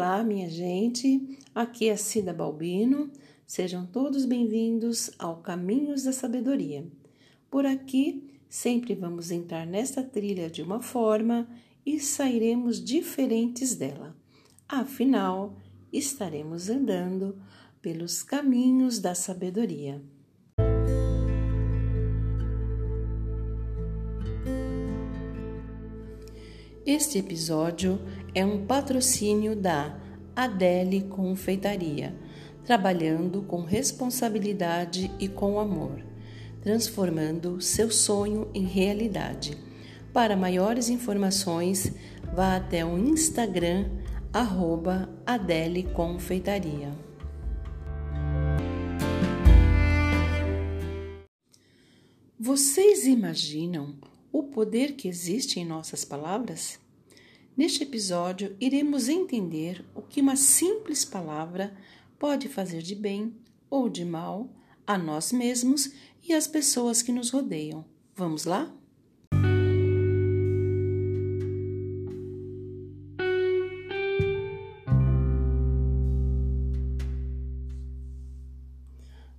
Olá, minha gente. Aqui é Cida Balbino. Sejam todos bem-vindos ao Caminhos da Sabedoria. Por aqui, sempre vamos entrar nesta trilha de uma forma e sairemos diferentes dela. Afinal, estaremos andando pelos caminhos da sabedoria. Este episódio é um patrocínio da Adele Confeitaria, trabalhando com responsabilidade e com amor, transformando seu sonho em realidade. Para maiores informações, vá até o Instagram arroba Adele Confeitaria. Vocês imaginam o poder que existe em nossas palavras? Neste episódio, iremos entender o que uma simples palavra pode fazer de bem ou de mal a nós mesmos e às pessoas que nos rodeiam. Vamos lá?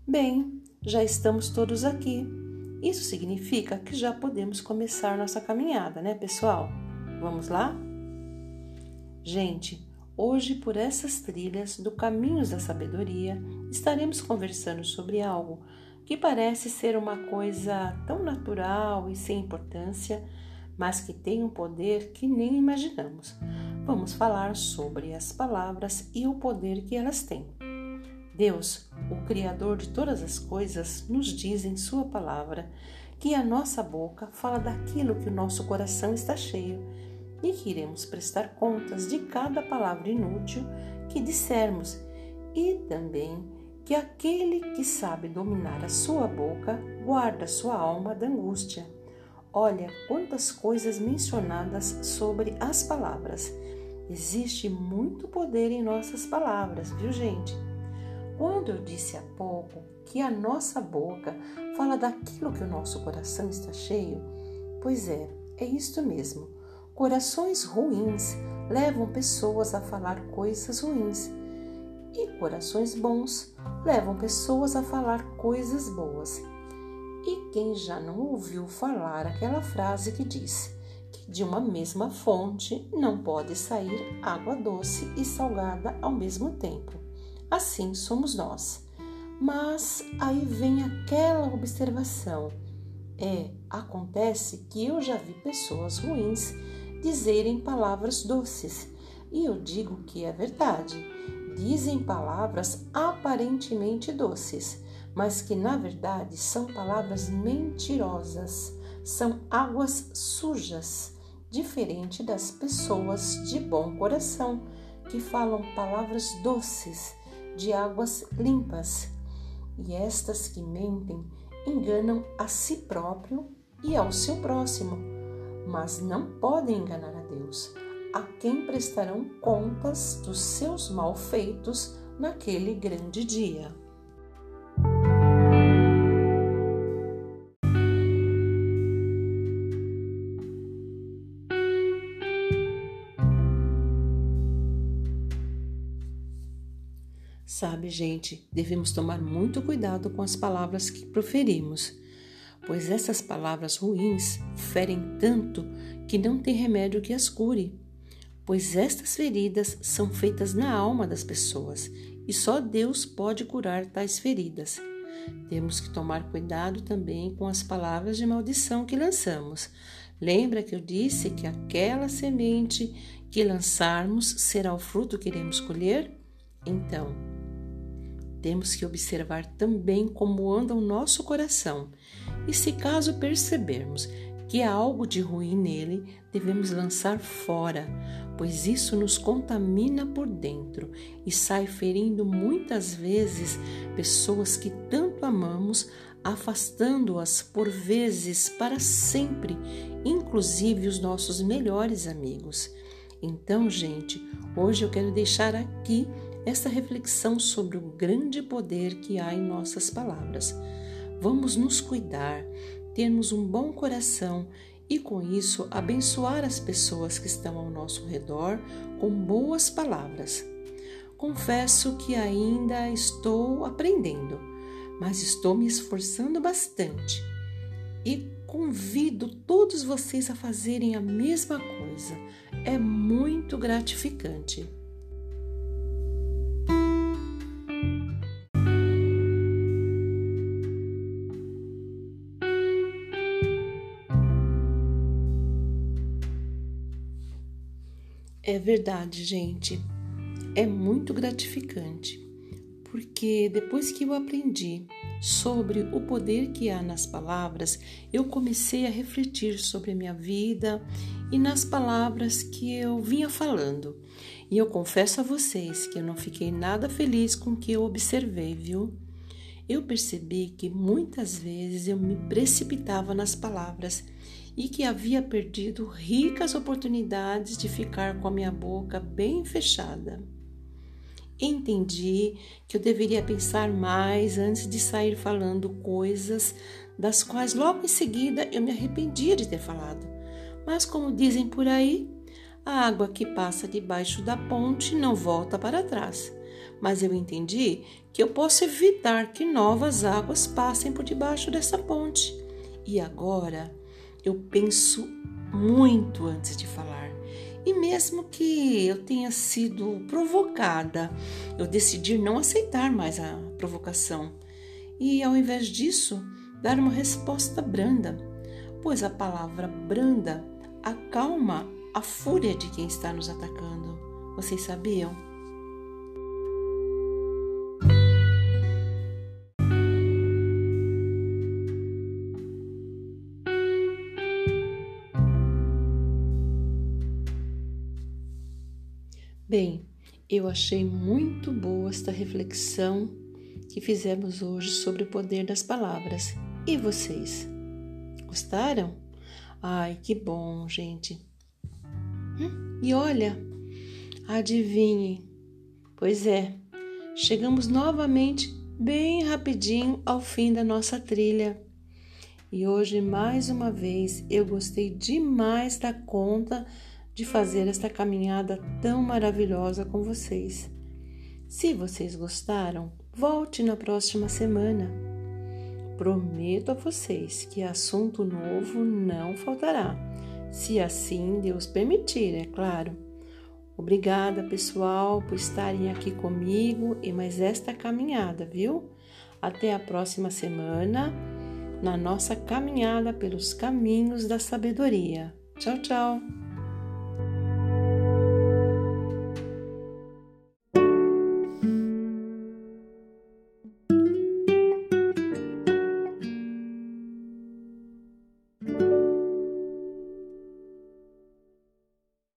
Bem, já estamos todos aqui isso significa que já podemos começar nossa caminhada, né, pessoal? Vamos lá? Gente, hoje por essas trilhas do Caminhos da Sabedoria estaremos conversando sobre algo que parece ser uma coisa tão natural e sem importância, mas que tem um poder que nem imaginamos. Vamos falar sobre as palavras e o poder que elas têm. Deus, o Criador de todas as coisas, nos diz em Sua palavra que a nossa boca fala daquilo que o nosso coração está cheio e que iremos prestar contas de cada palavra inútil que dissermos e também que aquele que sabe dominar a sua boca guarda sua alma da angústia. Olha quantas coisas mencionadas sobre as palavras. Existe muito poder em nossas palavras, viu, gente? Quando eu disse há pouco que a nossa boca fala daquilo que o nosso coração está cheio, pois é, é isto mesmo. Corações ruins levam pessoas a falar coisas ruins, e corações bons levam pessoas a falar coisas boas. E quem já não ouviu falar aquela frase que diz que de uma mesma fonte não pode sair água doce e salgada ao mesmo tempo? assim somos nós. Mas aí vem aquela observação. É, acontece que eu já vi pessoas ruins dizerem palavras doces, e eu digo que é verdade. Dizem palavras aparentemente doces, mas que na verdade são palavras mentirosas, são águas sujas, diferente das pessoas de bom coração que falam palavras doces de águas limpas, e estas que mentem enganam a si próprio e ao seu próximo, mas não podem enganar a Deus, a quem prestarão contas dos seus malfeitos naquele grande dia. Sabe, gente, devemos tomar muito cuidado com as palavras que proferimos, pois essas palavras ruins ferem tanto que não tem remédio que as cure, pois estas feridas são feitas na alma das pessoas e só Deus pode curar tais feridas. Temos que tomar cuidado também com as palavras de maldição que lançamos. Lembra que eu disse que aquela semente que lançarmos será o fruto que iremos colher? Então, temos que observar também como anda o nosso coração e, se caso percebermos que há algo de ruim nele, devemos lançar fora, pois isso nos contamina por dentro e sai ferindo muitas vezes pessoas que tanto amamos, afastando-as por vezes para sempre, inclusive os nossos melhores amigos. Então, gente, hoje eu quero deixar aqui esta reflexão sobre o grande poder que há em nossas palavras. Vamos nos cuidar, termos um bom coração e, com isso, abençoar as pessoas que estão ao nosso redor com boas palavras. confesso que ainda estou aprendendo, mas estou me esforçando bastante. E convido todos vocês a fazerem a mesma coisa. É muito gratificante. É verdade, gente. É muito gratificante, porque depois que eu aprendi sobre o poder que há nas palavras, eu comecei a refletir sobre a minha vida e nas palavras que eu vinha falando. E eu confesso a vocês que eu não fiquei nada feliz com o que eu observei, viu? Eu percebi que muitas vezes eu me precipitava nas palavras e que havia perdido ricas oportunidades de ficar com a minha boca bem fechada. Entendi que eu deveria pensar mais antes de sair falando coisas das quais logo em seguida eu me arrependia de ter falado. Mas, como dizem por aí, a água que passa debaixo da ponte não volta para trás. Mas eu entendi que eu posso evitar que novas águas passem por debaixo dessa ponte. E agora eu penso muito antes de falar. E mesmo que eu tenha sido provocada, eu decidi não aceitar mais a provocação e, ao invés disso, dar uma resposta branda, pois a palavra branda acalma a fúria de quem está nos atacando. Vocês sabiam? Bem, eu achei muito boa esta reflexão que fizemos hoje sobre o poder das palavras. E vocês? Gostaram? Ai, que bom, gente. Hum, e olha, adivinhem. Pois é, chegamos novamente bem rapidinho ao fim da nossa trilha. E hoje, mais uma vez, eu gostei demais da conta de fazer esta caminhada tão maravilhosa com vocês. Se vocês gostaram, volte na próxima semana. Prometo a vocês que assunto novo não faltará, se assim Deus permitir, é claro. Obrigada, pessoal, por estarem aqui comigo e mais esta caminhada, viu? Até a próxima semana na nossa caminhada pelos caminhos da sabedoria. Tchau, tchau!